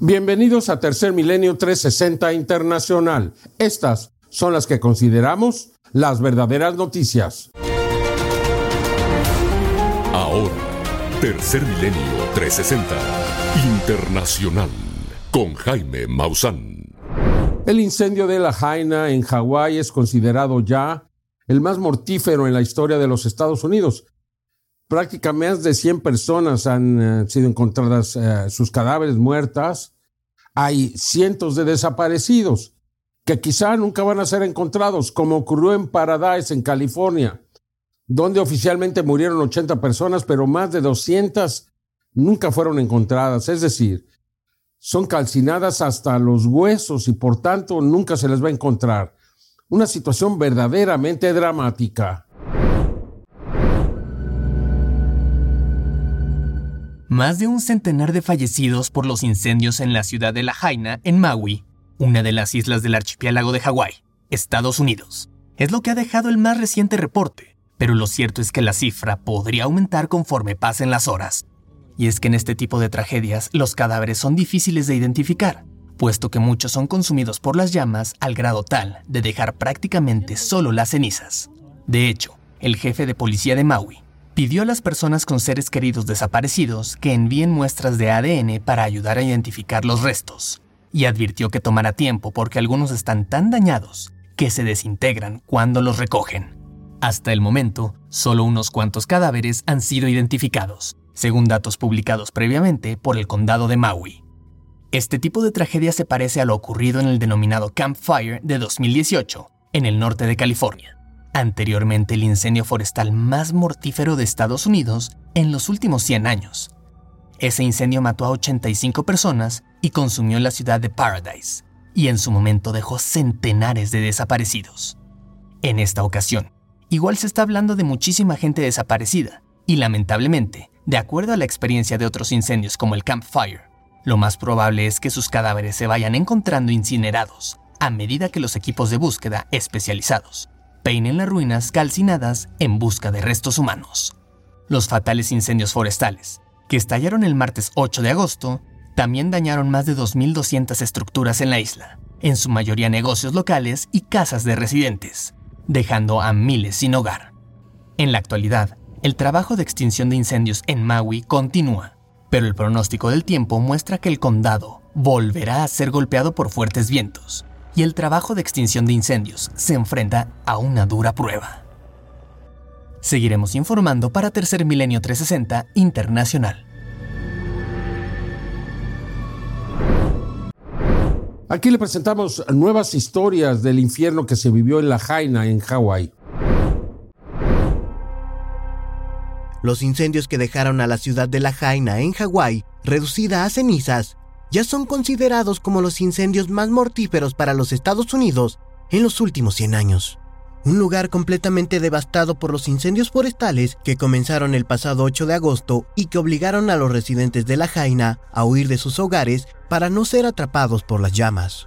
Bienvenidos a Tercer Milenio 360 Internacional. Estas son las que consideramos las verdaderas noticias. Ahora, Tercer Milenio 360 Internacional con Jaime Maussan. El incendio de la Jaina en Hawái es considerado ya el más mortífero en la historia de los Estados Unidos. Prácticamente más de 100 personas han eh, sido encontradas eh, sus cadáveres muertas. Hay cientos de desaparecidos que quizá nunca van a ser encontrados, como ocurrió en Paradise, en California, donde oficialmente murieron 80 personas, pero más de 200 nunca fueron encontradas. Es decir, son calcinadas hasta los huesos y por tanto nunca se les va a encontrar. Una situación verdaderamente dramática. Más de un centenar de fallecidos por los incendios en la ciudad de La Jaina, en Maui, una de las islas del archipiélago de Hawái, Estados Unidos. Es lo que ha dejado el más reciente reporte, pero lo cierto es que la cifra podría aumentar conforme pasen las horas. Y es que en este tipo de tragedias los cadáveres son difíciles de identificar, puesto que muchos son consumidos por las llamas al grado tal de dejar prácticamente solo las cenizas. De hecho, el jefe de policía de Maui pidió a las personas con seres queridos desaparecidos que envíen muestras de ADN para ayudar a identificar los restos, y advirtió que tomará tiempo porque algunos están tan dañados que se desintegran cuando los recogen. Hasta el momento, solo unos cuantos cadáveres han sido identificados, según datos publicados previamente por el condado de Maui. Este tipo de tragedia se parece a lo ocurrido en el denominado Camp Fire de 2018, en el norte de California anteriormente el incendio forestal más mortífero de Estados Unidos en los últimos 100 años. Ese incendio mató a 85 personas y consumió la ciudad de Paradise, y en su momento dejó centenares de desaparecidos. En esta ocasión, igual se está hablando de muchísima gente desaparecida, y lamentablemente, de acuerdo a la experiencia de otros incendios como el Camp Fire, lo más probable es que sus cadáveres se vayan encontrando incinerados a medida que los equipos de búsqueda especializados peinen las ruinas calcinadas en busca de restos humanos. Los fatales incendios forestales, que estallaron el martes 8 de agosto, también dañaron más de 2.200 estructuras en la isla, en su mayoría negocios locales y casas de residentes, dejando a miles sin hogar. En la actualidad, el trabajo de extinción de incendios en Maui continúa, pero el pronóstico del tiempo muestra que el condado volverá a ser golpeado por fuertes vientos, y el trabajo de extinción de incendios se enfrenta a una dura prueba. Seguiremos informando para Tercer Milenio 360 Internacional. Aquí le presentamos nuevas historias del infierno que se vivió en La Jaina, en Hawái. Los incendios que dejaron a la ciudad de La Jaina, en Hawái, reducida a cenizas, ya son considerados como los incendios más mortíferos para los Estados Unidos en los últimos 100 años. Un lugar completamente devastado por los incendios forestales que comenzaron el pasado 8 de agosto y que obligaron a los residentes de La Jaina a huir de sus hogares para no ser atrapados por las llamas.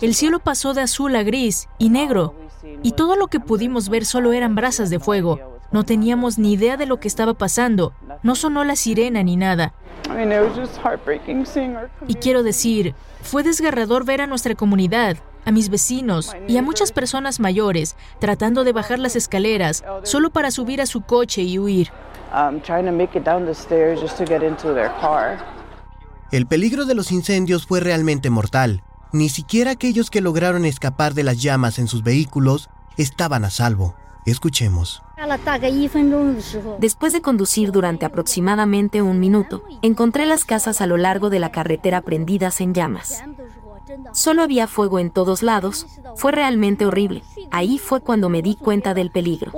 El cielo pasó de azul a gris y negro, y todo lo que pudimos ver solo eran brasas de fuego. No teníamos ni idea de lo que estaba pasando. No sonó la sirena ni nada. Y quiero decir, fue desgarrador ver a nuestra comunidad, a mis vecinos y a muchas personas mayores tratando de bajar las escaleras solo para subir a su coche y huir. El peligro de los incendios fue realmente mortal. Ni siquiera aquellos que lograron escapar de las llamas en sus vehículos estaban a salvo. Escuchemos. Después de conducir durante aproximadamente un minuto, encontré las casas a lo largo de la carretera prendidas en llamas. Solo había fuego en todos lados. Fue realmente horrible. Ahí fue cuando me di cuenta del peligro.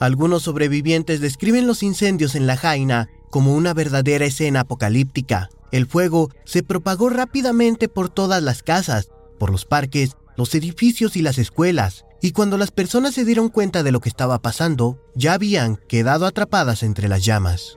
Algunos sobrevivientes describen los incendios en la Jaina como una verdadera escena apocalíptica. El fuego se propagó rápidamente por todas las casas, por los parques, los edificios y las escuelas y cuando las personas se dieron cuenta de lo que estaba pasando, ya habían quedado atrapadas entre las llamas.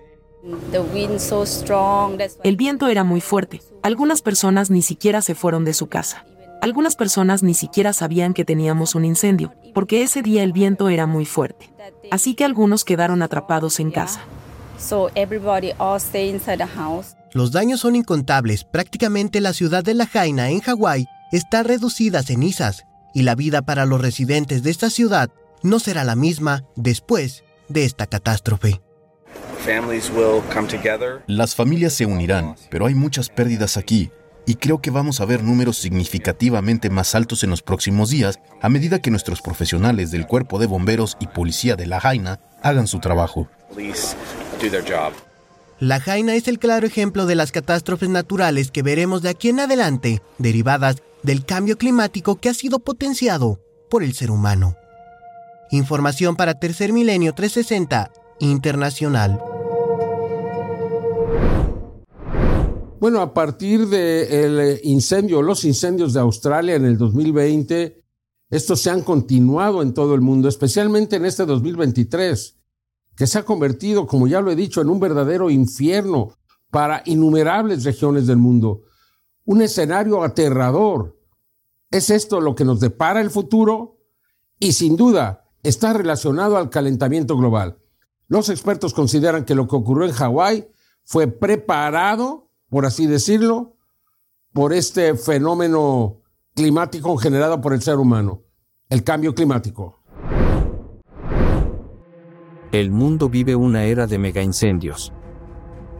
El viento era muy fuerte. Algunas personas ni siquiera se fueron de su casa. Algunas personas ni siquiera sabían que teníamos un incendio, porque ese día el viento era muy fuerte. Así que algunos quedaron atrapados en casa. Los daños son incontables. Prácticamente la ciudad de La Jaina, en Hawái, está reducida a cenizas, y la vida para los residentes de esta ciudad no será la misma después de esta catástrofe. Las familias se unirán, pero hay muchas pérdidas aquí, y creo que vamos a ver números significativamente más altos en los próximos días a medida que nuestros profesionales del cuerpo de bomberos y policía de La Jaina hagan su trabajo. La Jaina es el claro ejemplo de las catástrofes naturales que veremos de aquí en adelante, derivadas del cambio climático que ha sido potenciado por el ser humano. Información para Tercer Milenio 360 Internacional. Bueno, a partir del eh, incendio, los incendios de Australia en el 2020, estos se han continuado en todo el mundo, especialmente en este 2023, que se ha convertido, como ya lo he dicho, en un verdadero infierno para innumerables regiones del mundo. Un escenario aterrador. ¿Es esto lo que nos depara el futuro? Y sin duda está relacionado al calentamiento global. Los expertos consideran que lo que ocurrió en Hawái fue preparado, por así decirlo, por este fenómeno climático generado por el ser humano, el cambio climático. El mundo vive una era de megaincendios.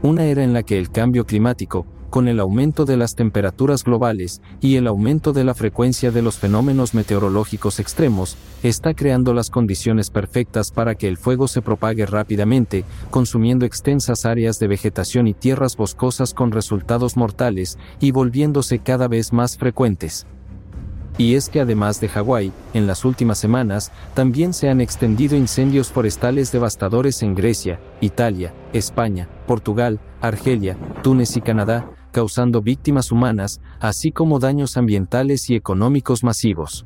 Una era en la que el cambio climático, con el aumento de las temperaturas globales y el aumento de la frecuencia de los fenómenos meteorológicos extremos, está creando las condiciones perfectas para que el fuego se propague rápidamente, consumiendo extensas áreas de vegetación y tierras boscosas con resultados mortales y volviéndose cada vez más frecuentes. Y es que además de Hawái, en las últimas semanas, también se han extendido incendios forestales devastadores en Grecia, Italia, España, Portugal, Argelia, Túnez y Canadá, causando víctimas humanas, así como daños ambientales y económicos masivos.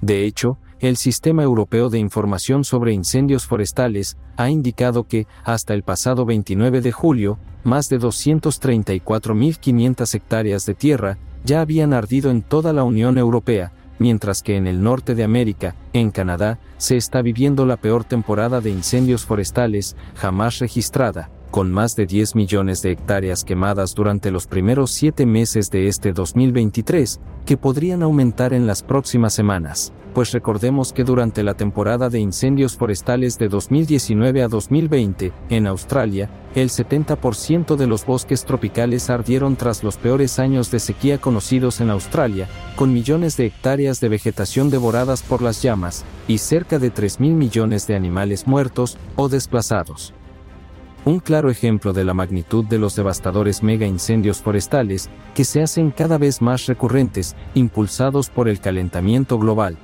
De hecho, el Sistema Europeo de Información sobre Incendios Forestales ha indicado que, hasta el pasado 29 de julio, más de 234.500 hectáreas de tierra ya habían ardido en toda la Unión Europea, mientras que en el norte de América, en Canadá, se está viviendo la peor temporada de incendios forestales jamás registrada, con más de 10 millones de hectáreas quemadas durante los primeros siete meses de este 2023, que podrían aumentar en las próximas semanas, pues recordemos que durante la temporada de incendios forestales de 2019 a 2020, en Australia, el 70% de los bosques tropicales ardieron tras los peores años de sequía conocidos en Australia, con millones de hectáreas de vegetación devoradas por las llamas, y cerca de 3.000 millones de animales muertos o desplazados un claro ejemplo de la magnitud de los devastadores mega incendios forestales que se hacen cada vez más recurrentes, impulsados por el calentamiento global.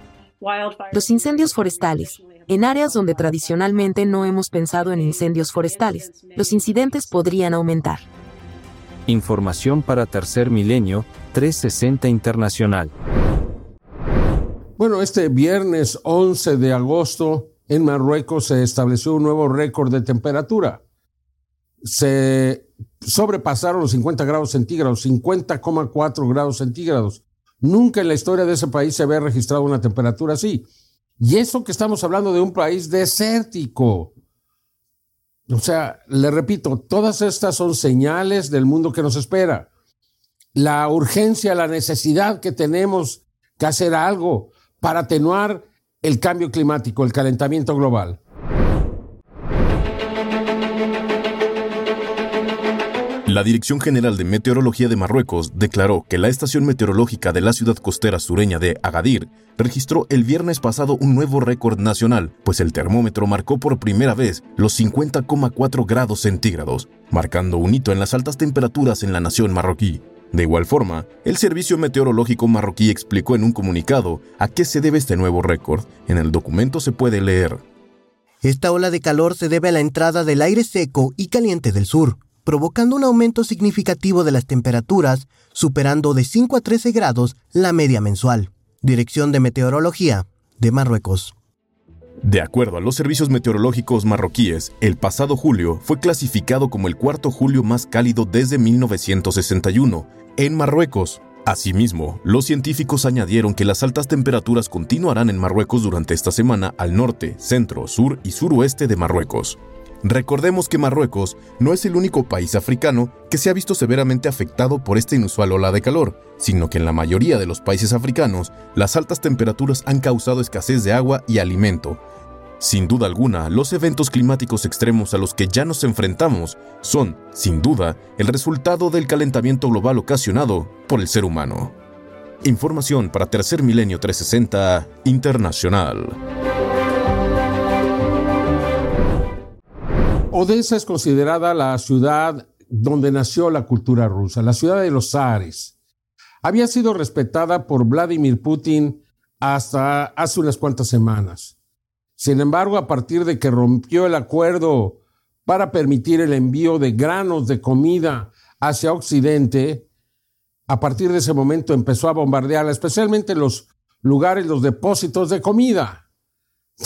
Los incendios forestales. En áreas donde tradicionalmente no hemos pensado en incendios forestales, los incidentes podrían aumentar. Información para Tercer Milenio 360 Internacional. Bueno, este viernes 11 de agosto en Marruecos se estableció un nuevo récord de temperatura se sobrepasaron los 50 grados centígrados, 50,4 grados centígrados. Nunca en la historia de ese país se había registrado una temperatura así. Y eso que estamos hablando de un país desértico. O sea, le repito, todas estas son señales del mundo que nos espera. La urgencia, la necesidad que tenemos que hacer algo para atenuar el cambio climático, el calentamiento global. La Dirección General de Meteorología de Marruecos declaró que la estación meteorológica de la ciudad costera sureña de Agadir registró el viernes pasado un nuevo récord nacional, pues el termómetro marcó por primera vez los 50,4 grados centígrados, marcando un hito en las altas temperaturas en la nación marroquí. De igual forma, el Servicio Meteorológico marroquí explicó en un comunicado a qué se debe este nuevo récord. En el documento se puede leer. Esta ola de calor se debe a la entrada del aire seco y caliente del sur, provocando un aumento significativo de las temperaturas, superando de 5 a 13 grados la media mensual. Dirección de Meteorología de Marruecos. De acuerdo a los servicios meteorológicos marroquíes, el pasado julio fue clasificado como el cuarto julio más cálido desde 1961 en Marruecos. Asimismo, los científicos añadieron que las altas temperaturas continuarán en Marruecos durante esta semana al norte, centro, sur y suroeste de Marruecos. Recordemos que Marruecos no es el único país africano que se ha visto severamente afectado por esta inusual ola de calor, sino que en la mayoría de los países africanos las altas temperaturas han causado escasez de agua y alimento. Sin duda alguna, los eventos climáticos extremos a los que ya nos enfrentamos son, sin duda, el resultado del calentamiento global ocasionado por el ser humano. Información para Tercer Milenio 360 Internacional. Odessa es considerada la ciudad donde nació la cultura rusa, la ciudad de los zares. Había sido respetada por Vladimir Putin hasta hace unas cuantas semanas. Sin embargo, a partir de que rompió el acuerdo para permitir el envío de granos de comida hacia Occidente, a partir de ese momento empezó a bombardearla, especialmente los lugares, los depósitos de comida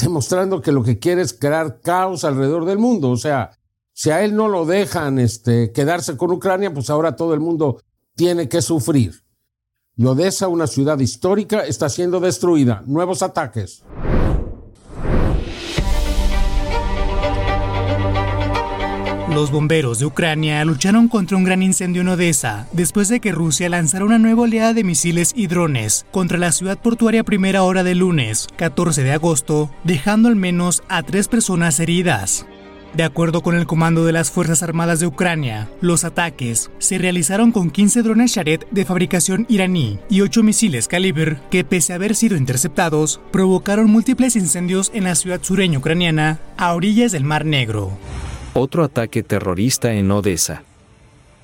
demostrando que lo que quiere es crear caos alrededor del mundo. O sea, si a él no lo dejan este, quedarse con Ucrania, pues ahora todo el mundo tiene que sufrir. Y Odessa, una ciudad histórica, está siendo destruida. Nuevos ataques. Los bomberos de Ucrania lucharon contra un gran incendio en Odessa después de que Rusia lanzara una nueva oleada de misiles y drones contra la ciudad portuaria primera hora del lunes, 14 de agosto, dejando al menos a tres personas heridas. De acuerdo con el Comando de las Fuerzas Armadas de Ucrania, los ataques se realizaron con 15 drones Sharet de fabricación iraní y 8 misiles Caliber que, pese a haber sido interceptados, provocaron múltiples incendios en la ciudad sureña ucraniana a orillas del Mar Negro. Otro ataque terrorista en Odessa.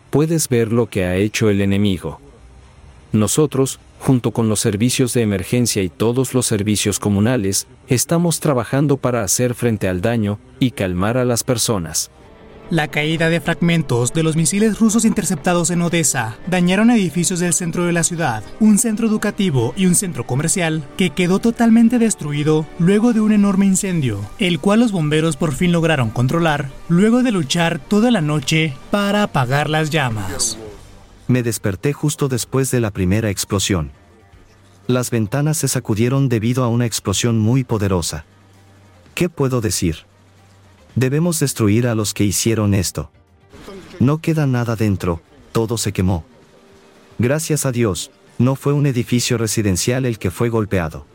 Puedes ver lo que ha hecho el enemigo. Nosotros, junto con los servicios de emergencia y todos los servicios comunales, estamos trabajando para hacer frente al daño y calmar a las personas. La caída de fragmentos de los misiles rusos interceptados en Odessa dañaron edificios del centro de la ciudad, un centro educativo y un centro comercial que quedó totalmente destruido luego de un enorme incendio, el cual los bomberos por fin lograron controlar luego de luchar toda la noche para apagar las llamas. Me desperté justo después de la primera explosión. Las ventanas se sacudieron debido a una explosión muy poderosa. ¿Qué puedo decir? Debemos destruir a los que hicieron esto. No queda nada dentro, todo se quemó. Gracias a Dios, no fue un edificio residencial el que fue golpeado.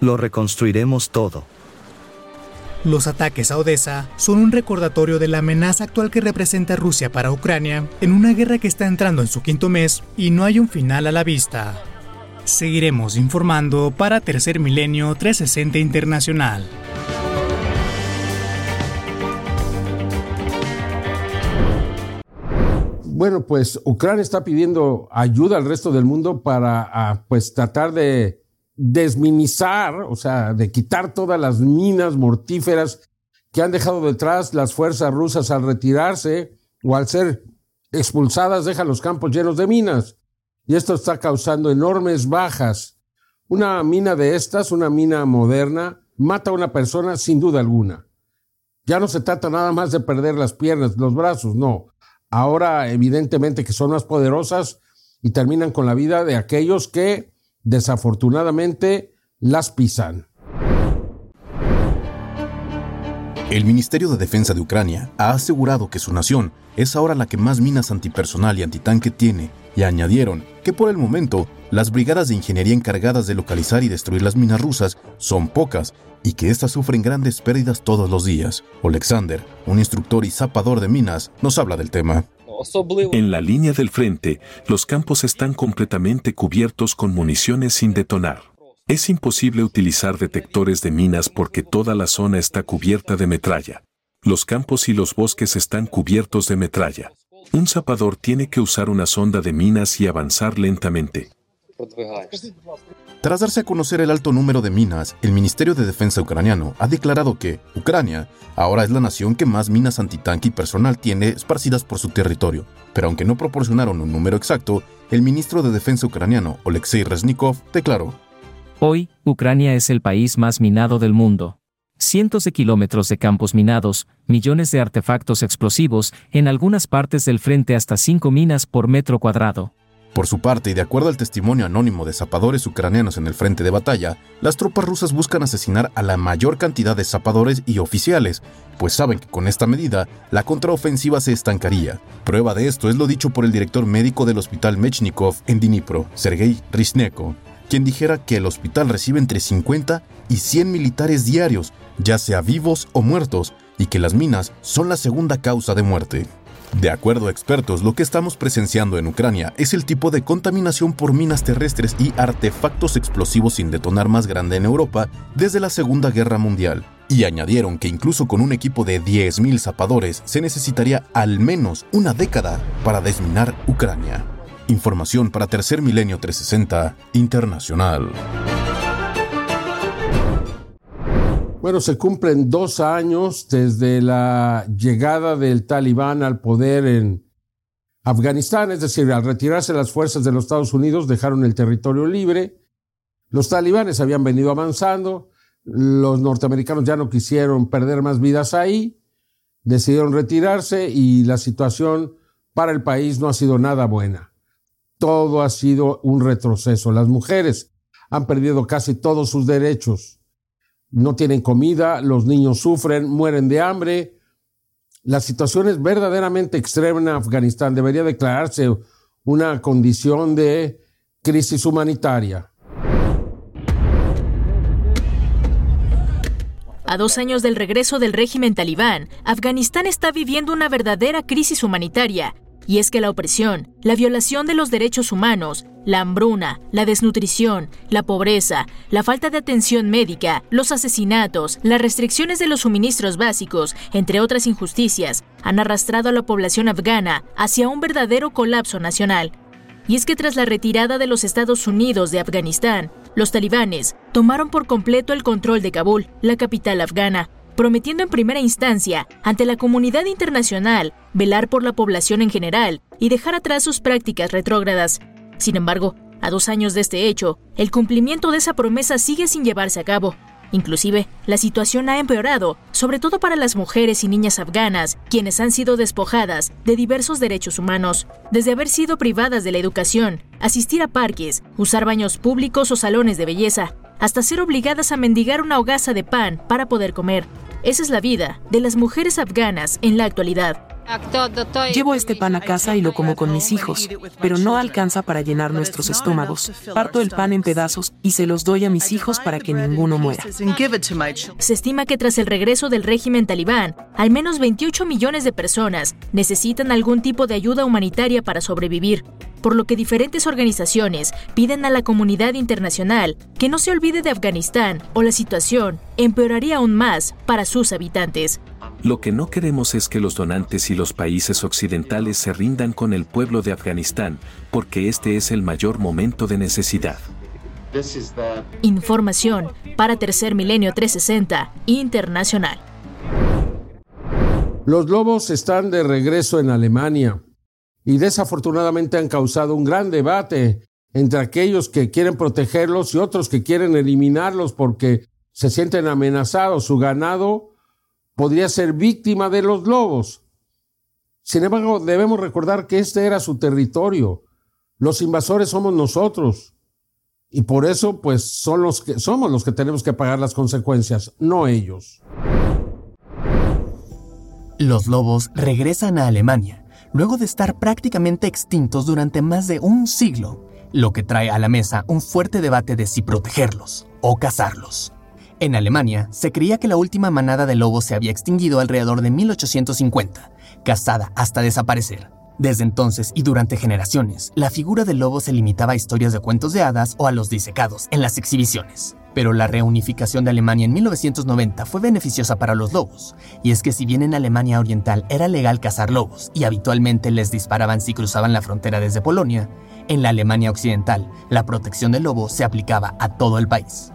Lo reconstruiremos todo. Los ataques a Odessa son un recordatorio de la amenaza actual que representa Rusia para Ucrania en una guerra que está entrando en su quinto mes y no hay un final a la vista. Seguiremos informando para Tercer Milenio 360 Internacional. Bueno, pues Ucrania está pidiendo ayuda al resto del mundo para ah, pues tratar de desminizar, o sea, de quitar todas las minas mortíferas que han dejado detrás las fuerzas rusas al retirarse o al ser expulsadas, dejan los campos llenos de minas. Y esto está causando enormes bajas. Una mina de estas, una mina moderna, mata a una persona sin duda alguna. Ya no se trata nada más de perder las piernas, los brazos, no ahora evidentemente que son más poderosas y terminan con la vida de aquellos que desafortunadamente las pisan. El Ministerio de Defensa de Ucrania ha asegurado que su nación es ahora la que más minas antipersonal y antitanque tiene y añadieron que por el momento las brigadas de ingeniería encargadas de localizar y destruir las minas rusas son pocas y que éstas sufren grandes pérdidas todos los días. Alexander, un instructor y zapador de minas, nos habla del tema. En la línea del frente, los campos están completamente cubiertos con municiones sin detonar. Es imposible utilizar detectores de minas porque toda la zona está cubierta de metralla. Los campos y los bosques están cubiertos de metralla. Un zapador tiene que usar una sonda de minas y avanzar lentamente. Tras darse a conocer el alto número de minas, el Ministerio de Defensa ucraniano ha declarado que Ucrania ahora es la nación que más minas antitanque y personal tiene esparcidas por su territorio. Pero aunque no proporcionaron un número exacto, el ministro de Defensa ucraniano, Oleksiy Reznikov, declaró: Hoy, Ucrania es el país más minado del mundo. Cientos de kilómetros de campos minados, millones de artefactos explosivos, en algunas partes del frente hasta 5 minas por metro cuadrado. Por su parte, y de acuerdo al testimonio anónimo de zapadores ucranianos en el frente de batalla, las tropas rusas buscan asesinar a la mayor cantidad de zapadores y oficiales, pues saben que con esta medida la contraofensiva se estancaría. Prueba de esto es lo dicho por el director médico del hospital Mechnikov en Dnipro, Sergei Risneko, quien dijera que el hospital recibe entre 50 y 100 militares diarios, ya sea vivos o muertos, y que las minas son la segunda causa de muerte. De acuerdo a expertos, lo que estamos presenciando en Ucrania es el tipo de contaminación por minas terrestres y artefactos explosivos sin detonar más grande en Europa desde la Segunda Guerra Mundial. Y añadieron que incluso con un equipo de 10.000 zapadores se necesitaría al menos una década para desminar Ucrania. Información para Tercer Milenio 360 Internacional. Bueno, se cumplen dos años desde la llegada del talibán al poder en Afganistán, es decir, al retirarse las fuerzas de los Estados Unidos dejaron el territorio libre. Los talibanes habían venido avanzando, los norteamericanos ya no quisieron perder más vidas ahí, decidieron retirarse y la situación para el país no ha sido nada buena. Todo ha sido un retroceso. Las mujeres han perdido casi todos sus derechos no tienen comida, los niños sufren, mueren de hambre. La situación es verdaderamente extrema en Afganistán. Debería declararse una condición de crisis humanitaria. A dos años del regreso del régimen talibán, Afganistán está viviendo una verdadera crisis humanitaria y es que la opresión, la violación de los derechos humanos, la hambruna, la desnutrición, la pobreza, la falta de atención médica, los asesinatos, las restricciones de los suministros básicos, entre otras injusticias, han arrastrado a la población afgana hacia un verdadero colapso nacional. Y es que tras la retirada de los Estados Unidos de Afganistán, los talibanes tomaron por completo el control de Kabul, la capital afgana, prometiendo en primera instancia, ante la comunidad internacional, velar por la población en general y dejar atrás sus prácticas retrógradas. Sin embargo, a dos años de este hecho, el cumplimiento de esa promesa sigue sin llevarse a cabo. Inclusive, la situación ha empeorado, sobre todo para las mujeres y niñas afganas, quienes han sido despojadas de diversos derechos humanos, desde haber sido privadas de la educación, asistir a parques, usar baños públicos o salones de belleza, hasta ser obligadas a mendigar una hogaza de pan para poder comer. Esa es la vida de las mujeres afganas en la actualidad. Llevo este pan a casa y lo como con mis hijos, pero no alcanza para llenar nuestros estómagos. Parto el pan en pedazos y se los doy a mis hijos para que ninguno muera. Se estima que tras el regreso del régimen talibán, al menos 28 millones de personas necesitan algún tipo de ayuda humanitaria para sobrevivir, por lo que diferentes organizaciones piden a la comunidad internacional que no se olvide de Afganistán o la situación empeoraría aún más para sus habitantes. Lo que no queremos es que los donantes y los países occidentales se rindan con el pueblo de Afganistán, porque este es el mayor momento de necesidad. Información para Tercer Milenio 360 Internacional. Los lobos están de regreso en Alemania y desafortunadamente han causado un gran debate entre aquellos que quieren protegerlos y otros que quieren eliminarlos porque se sienten amenazados. Su ganado podría ser víctima de los lobos. Sin embargo, debemos recordar que este era su territorio. Los invasores somos nosotros. Y por eso, pues, son los que, somos los que tenemos que pagar las consecuencias, no ellos. Los lobos regresan a Alemania, luego de estar prácticamente extintos durante más de un siglo, lo que trae a la mesa un fuerte debate de si protegerlos o cazarlos. En Alemania, se creía que la última manada de lobos se había extinguido alrededor de 1850, cazada hasta desaparecer. Desde entonces y durante generaciones, la figura del lobo se limitaba a historias de cuentos de hadas o a los disecados en las exhibiciones. Pero la reunificación de Alemania en 1990 fue beneficiosa para los lobos, y es que si bien en Alemania Oriental era legal cazar lobos y habitualmente les disparaban si cruzaban la frontera desde Polonia, en la Alemania Occidental la protección del lobo se aplicaba a todo el país.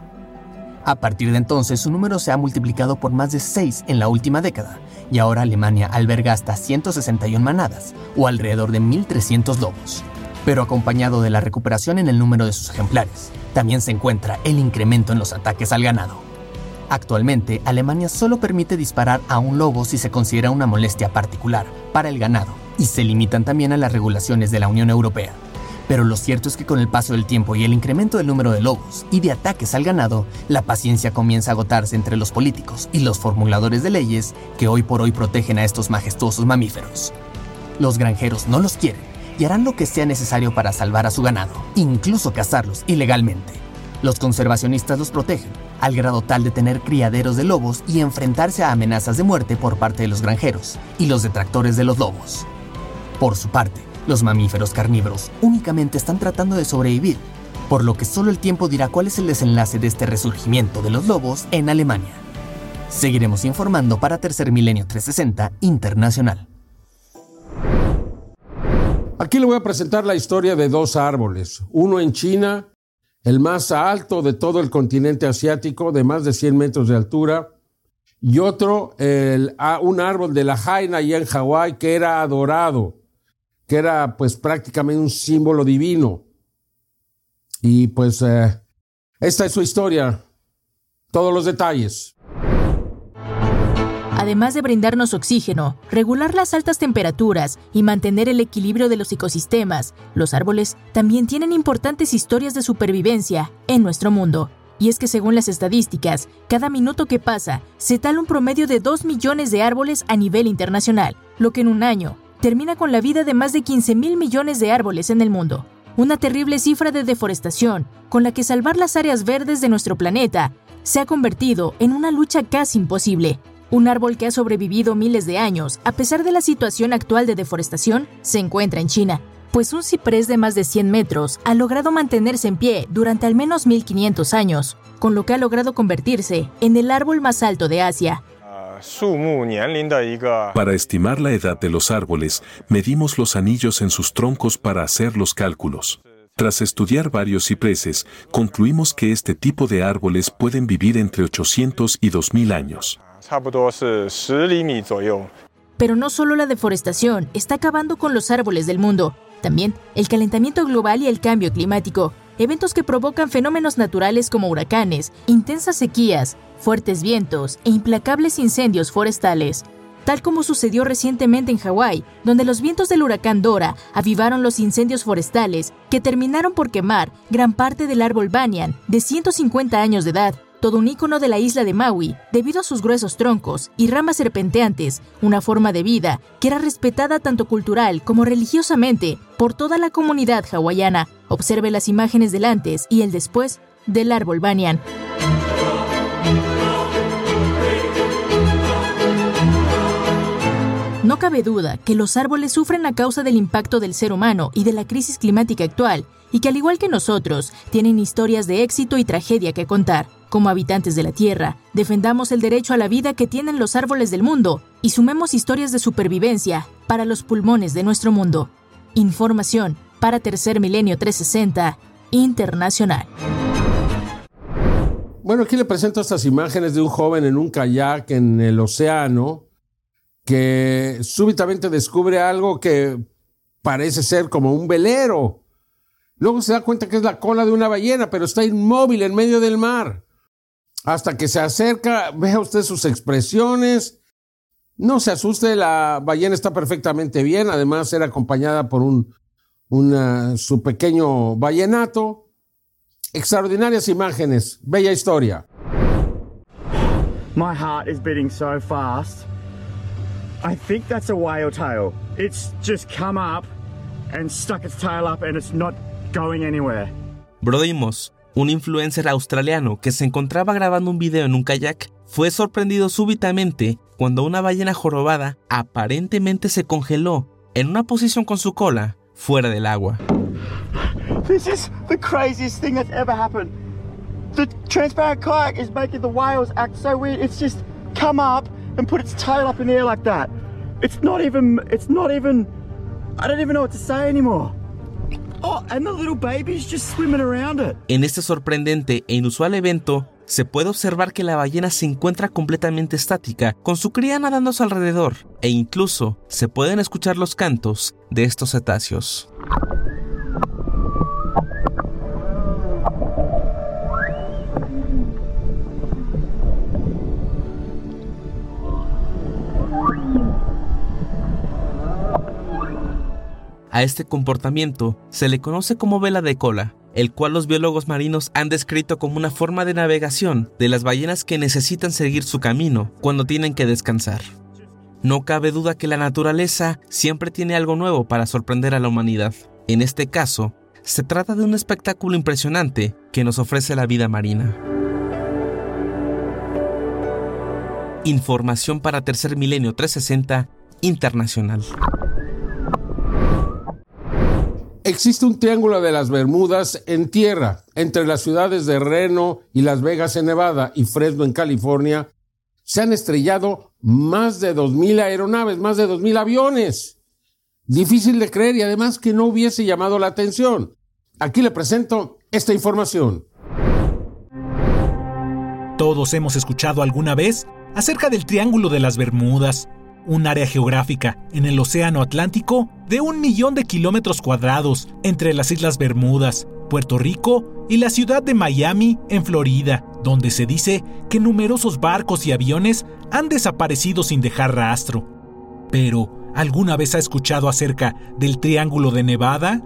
A partir de entonces, su número se ha multiplicado por más de 6 en la última década, y ahora Alemania alberga hasta 161 manadas, o alrededor de 1.300 lobos. Pero acompañado de la recuperación en el número de sus ejemplares, también se encuentra el incremento en los ataques al ganado. Actualmente, Alemania solo permite disparar a un lobo si se considera una molestia particular para el ganado, y se limitan también a las regulaciones de la Unión Europea. Pero lo cierto es que con el paso del tiempo y el incremento del número de lobos y de ataques al ganado, la paciencia comienza a agotarse entre los políticos y los formuladores de leyes que hoy por hoy protegen a estos majestuosos mamíferos. Los granjeros no los quieren y harán lo que sea necesario para salvar a su ganado, incluso cazarlos ilegalmente. Los conservacionistas los protegen, al grado tal de tener criaderos de lobos y enfrentarse a amenazas de muerte por parte de los granjeros y los detractores de los lobos. Por su parte, los mamíferos carnívoros únicamente están tratando de sobrevivir, por lo que solo el tiempo dirá cuál es el desenlace de este resurgimiento de los lobos en Alemania. Seguiremos informando para Tercer Milenio 360 Internacional. Aquí le voy a presentar la historia de dos árboles, uno en China, el más alto de todo el continente asiático, de más de 100 metros de altura, y otro, un árbol de la Jaina allá en Hawái que era adorado que era pues prácticamente un símbolo divino. Y pues eh, esta es su historia, todos los detalles. Además de brindarnos oxígeno, regular las altas temperaturas y mantener el equilibrio de los ecosistemas, los árboles también tienen importantes historias de supervivencia en nuestro mundo. Y es que según las estadísticas, cada minuto que pasa se tala un promedio de 2 millones de árboles a nivel internacional, lo que en un año termina con la vida de más de 15 mil millones de árboles en el mundo. Una terrible cifra de deforestación, con la que salvar las áreas verdes de nuestro planeta se ha convertido en una lucha casi imposible. Un árbol que ha sobrevivido miles de años, a pesar de la situación actual de deforestación, se encuentra en China, pues un ciprés de más de 100 metros ha logrado mantenerse en pie durante al menos 1500 años, con lo que ha logrado convertirse en el árbol más alto de Asia. Para estimar la edad de los árboles, medimos los anillos en sus troncos para hacer los cálculos. Tras estudiar varios cipreses, concluimos que este tipo de árboles pueden vivir entre 800 y 2000 años. Pero no solo la deforestación está acabando con los árboles del mundo, también el calentamiento global y el cambio climático, eventos que provocan fenómenos naturales como huracanes, intensas sequías, fuertes vientos e implacables incendios forestales, tal como sucedió recientemente en Hawái, donde los vientos del huracán Dora avivaron los incendios forestales que terminaron por quemar gran parte del árbol banyan de 150 años de edad, todo un ícono de la isla de Maui, debido a sus gruesos troncos y ramas serpenteantes, una forma de vida que era respetada tanto cultural como religiosamente por toda la comunidad hawaiana. Observe las imágenes del antes y el después del árbol banyan. No cabe duda que los árboles sufren a causa del impacto del ser humano y de la crisis climática actual, y que al igual que nosotros, tienen historias de éxito y tragedia que contar. Como habitantes de la Tierra, defendamos el derecho a la vida que tienen los árboles del mundo y sumemos historias de supervivencia para los pulmones de nuestro mundo. Información para Tercer Milenio 360 Internacional. Bueno, aquí le presento estas imágenes de un joven en un kayak en el océano que súbitamente descubre algo que parece ser como un velero. Luego se da cuenta que es la cola de una ballena, pero está inmóvil en medio del mar. Hasta que se acerca, vea usted sus expresiones. No se asuste, la ballena está perfectamente bien. Además, era acompañada por un, su pequeño ballenato. Extraordinarias imágenes, bella historia. My heart is beating so fast. I think that's a whale tail. It's just come up and stuck its tail up and it's not going anywhere. Brody Moss, un influencer australiano que se encontraba grabando un video en un kayak, fue sorprendido súbitamente cuando una ballena jorobada aparentemente se congeló en una posición con su cola fuera del agua. This is the craziest thing that's ever happened. The transparent kayak is making the whales act so weird. It's just come up and put its tail up in the air like that. It's not even, it's not even, I don't even know what to say anymore. En este sorprendente e inusual evento, se puede observar que la ballena se encuentra completamente estática, con su cría nadando a su alrededor, e incluso se pueden escuchar los cantos de estos cetáceos. A este comportamiento se le conoce como vela de cola, el cual los biólogos marinos han descrito como una forma de navegación de las ballenas que necesitan seguir su camino cuando tienen que descansar. No cabe duda que la naturaleza siempre tiene algo nuevo para sorprender a la humanidad. En este caso, se trata de un espectáculo impresionante que nos ofrece la vida marina. Información para Tercer Milenio 360 Internacional. Existe un triángulo de las Bermudas en tierra, entre las ciudades de Reno y Las Vegas en Nevada y Fresno en California. Se han estrellado más de 2.000 aeronaves, más de 2.000 aviones. Difícil de creer y además que no hubiese llamado la atención. Aquí le presento esta información. Todos hemos escuchado alguna vez acerca del Triángulo de las Bermudas, un área geográfica en el Océano Atlántico de un millón de kilómetros cuadrados entre las Islas Bermudas, Puerto Rico y la ciudad de Miami, en Florida, donde se dice que numerosos barcos y aviones han desaparecido sin dejar rastro. Pero, ¿alguna vez ha escuchado acerca del Triángulo de Nevada?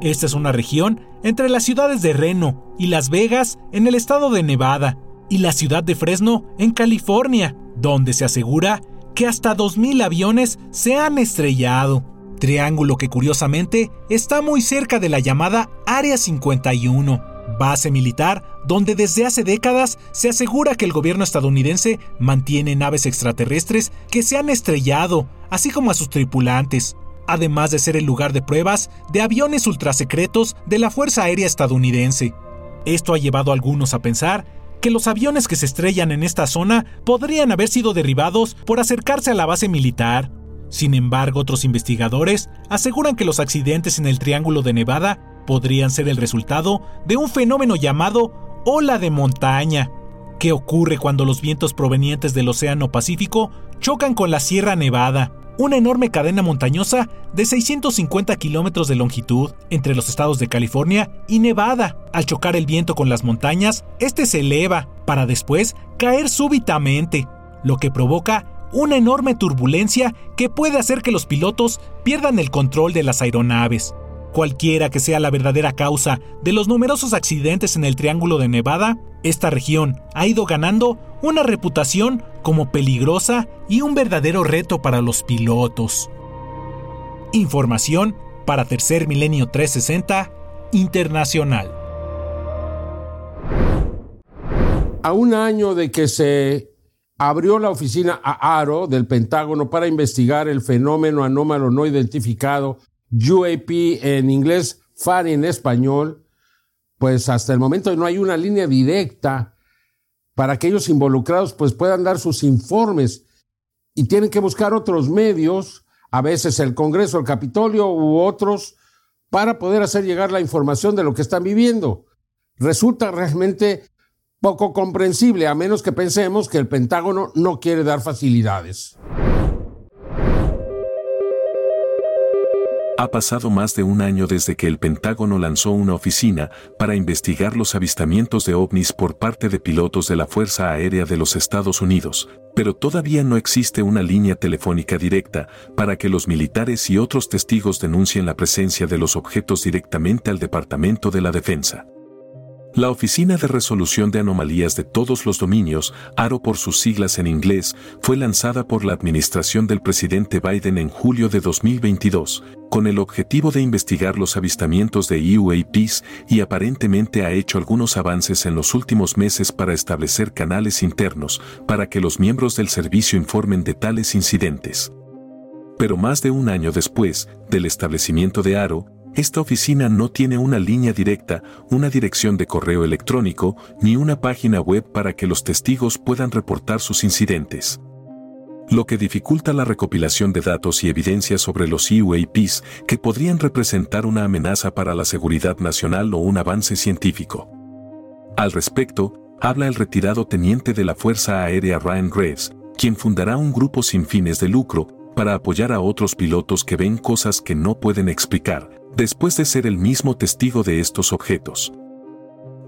Esta es una región entre las ciudades de Reno y Las Vegas en el estado de Nevada y la ciudad de Fresno en California, donde se asegura que hasta 2.000 aviones se han estrellado. Triángulo que curiosamente está muy cerca de la llamada Área 51, base militar donde desde hace décadas se asegura que el gobierno estadounidense mantiene naves extraterrestres que se han estrellado, así como a sus tripulantes, además de ser el lugar de pruebas de aviones ultrasecretos de la Fuerza Aérea estadounidense. Esto ha llevado a algunos a pensar que los aviones que se estrellan en esta zona podrían haber sido derribados por acercarse a la base militar. Sin embargo, otros investigadores aseguran que los accidentes en el Triángulo de Nevada podrían ser el resultado de un fenómeno llamado ola de montaña, que ocurre cuando los vientos provenientes del Océano Pacífico chocan con la Sierra Nevada, una enorme cadena montañosa de 650 kilómetros de longitud entre los estados de California y Nevada. Al chocar el viento con las montañas, este se eleva para después caer súbitamente, lo que provoca una enorme turbulencia que puede hacer que los pilotos pierdan el control de las aeronaves. Cualquiera que sea la verdadera causa de los numerosos accidentes en el Triángulo de Nevada, esta región ha ido ganando una reputación como peligrosa y un verdadero reto para los pilotos. Información para Tercer Milenio 360 Internacional. A un año de que se abrió la oficina AARO del Pentágono para investigar el fenómeno anómalo no identificado UAP en inglés, FAR en español, pues hasta el momento no hay una línea directa para que ellos involucrados pues puedan dar sus informes y tienen que buscar otros medios, a veces el Congreso, el Capitolio u otros, para poder hacer llegar la información de lo que están viviendo. Resulta realmente poco comprensible, a menos que pensemos que el Pentágono no quiere dar facilidades. Ha pasado más de un año desde que el Pentágono lanzó una oficina para investigar los avistamientos de ovnis por parte de pilotos de la Fuerza Aérea de los Estados Unidos, pero todavía no existe una línea telefónica directa para que los militares y otros testigos denuncien la presencia de los objetos directamente al Departamento de la Defensa. La Oficina de Resolución de Anomalías de Todos los Dominios, ARO por sus siglas en inglés, fue lanzada por la administración del presidente Biden en julio de 2022, con el objetivo de investigar los avistamientos de UAPs y aparentemente ha hecho algunos avances en los últimos meses para establecer canales internos para que los miembros del servicio informen de tales incidentes. Pero más de un año después del establecimiento de ARO, esta oficina no tiene una línea directa, una dirección de correo electrónico, ni una página web para que los testigos puedan reportar sus incidentes. Lo que dificulta la recopilación de datos y evidencias sobre los UAPs que podrían representar una amenaza para la seguridad nacional o un avance científico. Al respecto, habla el retirado teniente de la Fuerza Aérea Ryan Graves, quien fundará un grupo sin fines de lucro para apoyar a otros pilotos que ven cosas que no pueden explicar, después de ser el mismo testigo de estos objetos.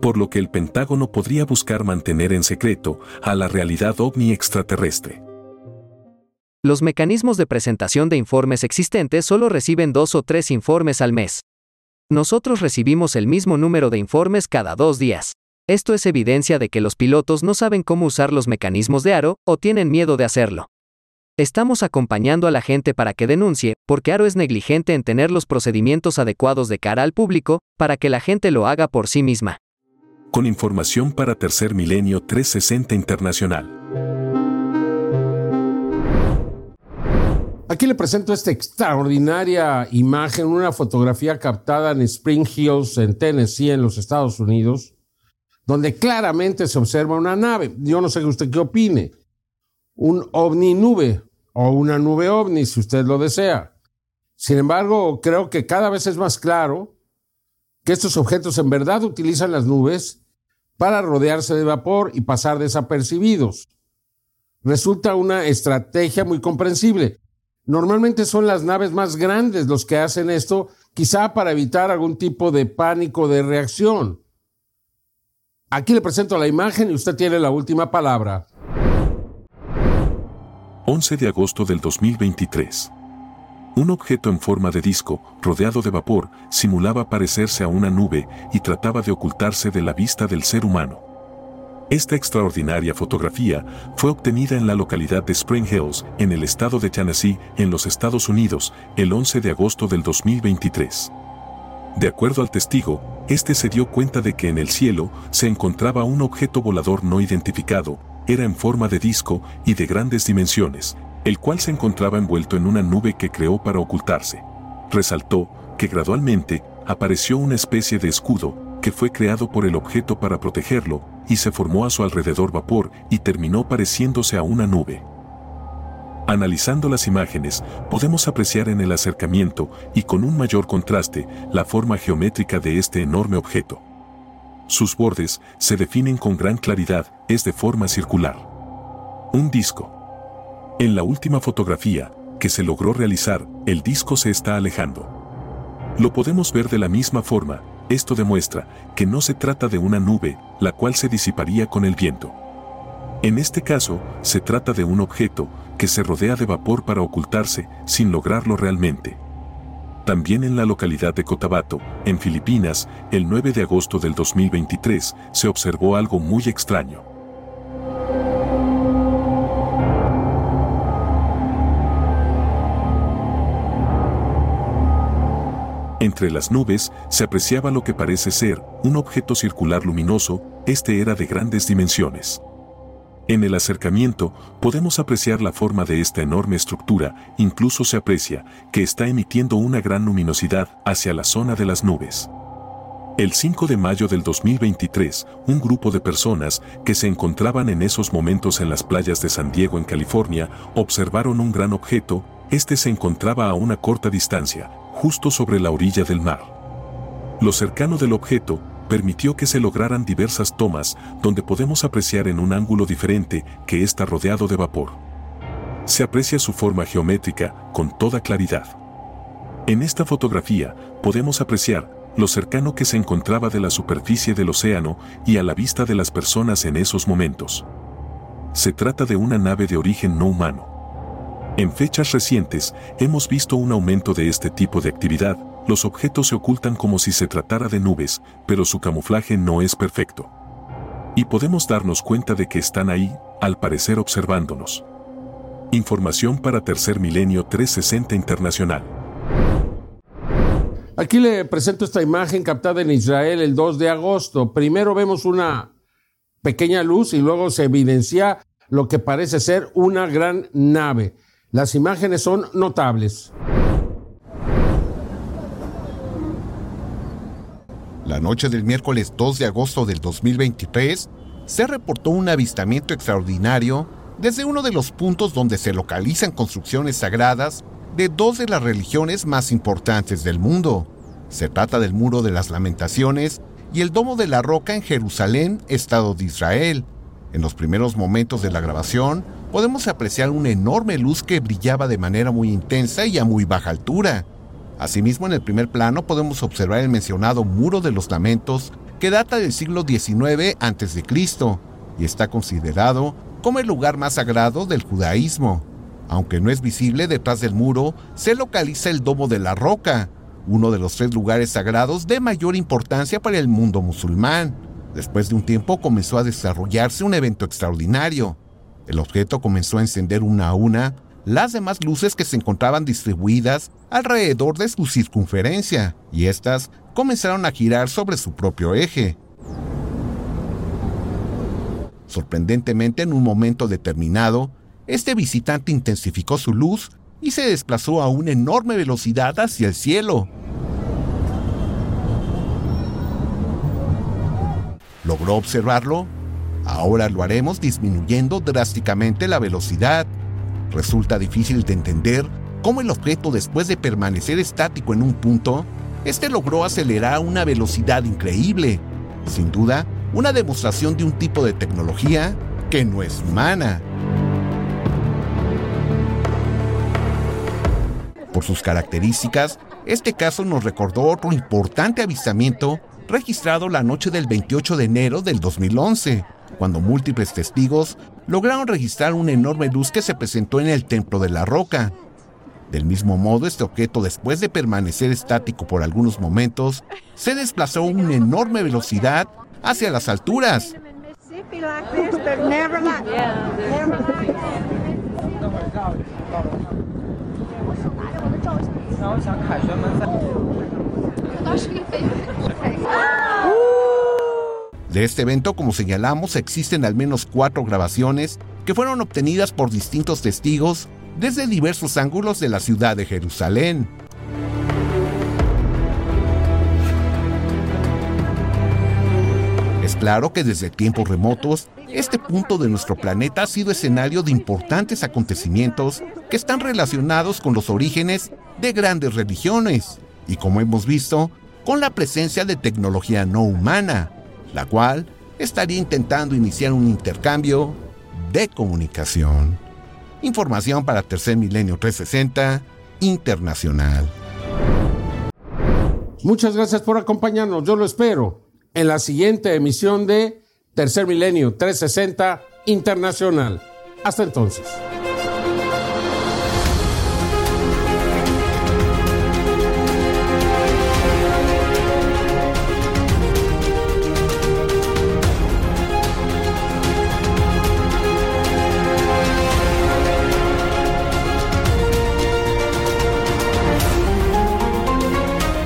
Por lo que el Pentágono podría buscar mantener en secreto a la realidad ovni extraterrestre. Los mecanismos de presentación de informes existentes solo reciben dos o tres informes al mes. Nosotros recibimos el mismo número de informes cada dos días. Esto es evidencia de que los pilotos no saben cómo usar los mecanismos de Aro o tienen miedo de hacerlo. Estamos acompañando a la gente para que denuncie, porque Aro es negligente en tener los procedimientos adecuados de cara al público, para que la gente lo haga por sí misma. Con información para Tercer Milenio 360 Internacional. Aquí le presento esta extraordinaria imagen, una fotografía captada en Spring Hills, en Tennessee, en los Estados Unidos, donde claramente se observa una nave. Yo no sé usted qué opine. Un ovni nube o una nube ovni, si usted lo desea. Sin embargo, creo que cada vez es más claro que estos objetos en verdad utilizan las nubes para rodearse de vapor y pasar desapercibidos. Resulta una estrategia muy comprensible. Normalmente son las naves más grandes los que hacen esto, quizá para evitar algún tipo de pánico de reacción. Aquí le presento la imagen y usted tiene la última palabra. 11 de agosto del 2023. Un objeto en forma de disco, rodeado de vapor, simulaba parecerse a una nube y trataba de ocultarse de la vista del ser humano. Esta extraordinaria fotografía fue obtenida en la localidad de Spring Hills, en el estado de Tennessee, en los Estados Unidos, el 11 de agosto del 2023. De acuerdo al testigo, este se dio cuenta de que en el cielo se encontraba un objeto volador no identificado, era en forma de disco y de grandes dimensiones, el cual se encontraba envuelto en una nube que creó para ocultarse. Resaltó que gradualmente apareció una especie de escudo que fue creado por el objeto para protegerlo y se formó a su alrededor vapor y terminó pareciéndose a una nube. Analizando las imágenes, podemos apreciar en el acercamiento y con un mayor contraste la forma geométrica de este enorme objeto. Sus bordes se definen con gran claridad, es de forma circular. Un disco. En la última fotografía que se logró realizar, el disco se está alejando. Lo podemos ver de la misma forma, esto demuestra que no se trata de una nube, la cual se disiparía con el viento. En este caso, se trata de un objeto que se rodea de vapor para ocultarse sin lograrlo realmente. También en la localidad de Cotabato, en Filipinas, el 9 de agosto del 2023, se observó algo muy extraño. Entre las nubes se apreciaba lo que parece ser un objeto circular luminoso, este era de grandes dimensiones. En el acercamiento podemos apreciar la forma de esta enorme estructura, incluso se aprecia que está emitiendo una gran luminosidad hacia la zona de las nubes. El 5 de mayo del 2023, un grupo de personas que se encontraban en esos momentos en las playas de San Diego en California observaron un gran objeto, este se encontraba a una corta distancia, justo sobre la orilla del mar. Lo cercano del objeto permitió que se lograran diversas tomas donde podemos apreciar en un ángulo diferente que está rodeado de vapor. Se aprecia su forma geométrica con toda claridad. En esta fotografía podemos apreciar lo cercano que se encontraba de la superficie del océano y a la vista de las personas en esos momentos. Se trata de una nave de origen no humano. En fechas recientes hemos visto un aumento de este tipo de actividad, los objetos se ocultan como si se tratara de nubes, pero su camuflaje no es perfecto. Y podemos darnos cuenta de que están ahí, al parecer observándonos. Información para Tercer Milenio 360 Internacional. Aquí le presento esta imagen captada en Israel el 2 de agosto. Primero vemos una pequeña luz y luego se evidencia lo que parece ser una gran nave. Las imágenes son notables. La noche del miércoles 2 de agosto del 2023, se reportó un avistamiento extraordinario desde uno de los puntos donde se localizan construcciones sagradas de dos de las religiones más importantes del mundo. Se trata del Muro de las Lamentaciones y el Domo de la Roca en Jerusalén, Estado de Israel. En los primeros momentos de la grabación, podemos apreciar una enorme luz que brillaba de manera muy intensa y a muy baja altura. Asimismo, en el primer plano podemos observar el mencionado Muro de los Lamentos, que data del siglo XIX a.C. y está considerado como el lugar más sagrado del judaísmo. Aunque no es visible detrás del muro, se localiza el Domo de la Roca, uno de los tres lugares sagrados de mayor importancia para el mundo musulmán. Después de un tiempo comenzó a desarrollarse un evento extraordinario. El objeto comenzó a encender una a una las demás luces que se encontraban distribuidas alrededor de su circunferencia, y éstas comenzaron a girar sobre su propio eje. Sorprendentemente, en un momento determinado, este visitante intensificó su luz y se desplazó a una enorme velocidad hacia el cielo. ¿Logró observarlo? Ahora lo haremos disminuyendo drásticamente la velocidad. Resulta difícil de entender cómo el objeto después de permanecer estático en un punto, este logró acelerar a una velocidad increíble. Sin duda, una demostración de un tipo de tecnología que no es humana. Por sus características, este caso nos recordó otro importante avistamiento registrado la noche del 28 de enero del 2011, cuando múltiples testigos lograron registrar una enorme luz que se presentó en el Templo de la Roca. Del mismo modo, este objeto, después de permanecer estático por algunos momentos, se desplazó a una enorme velocidad hacia las alturas. De este evento, como señalamos, existen al menos cuatro grabaciones que fueron obtenidas por distintos testigos desde diversos ángulos de la ciudad de Jerusalén. Es claro que desde tiempos remotos, este punto de nuestro planeta ha sido escenario de importantes acontecimientos que están relacionados con los orígenes de grandes religiones y, como hemos visto, con la presencia de tecnología no humana, la cual estaría intentando iniciar un intercambio de comunicación. Información para Tercer Milenio 360 Internacional. Muchas gracias por acompañarnos. Yo lo espero en la siguiente emisión de Tercer Milenio 360 Internacional. Hasta entonces.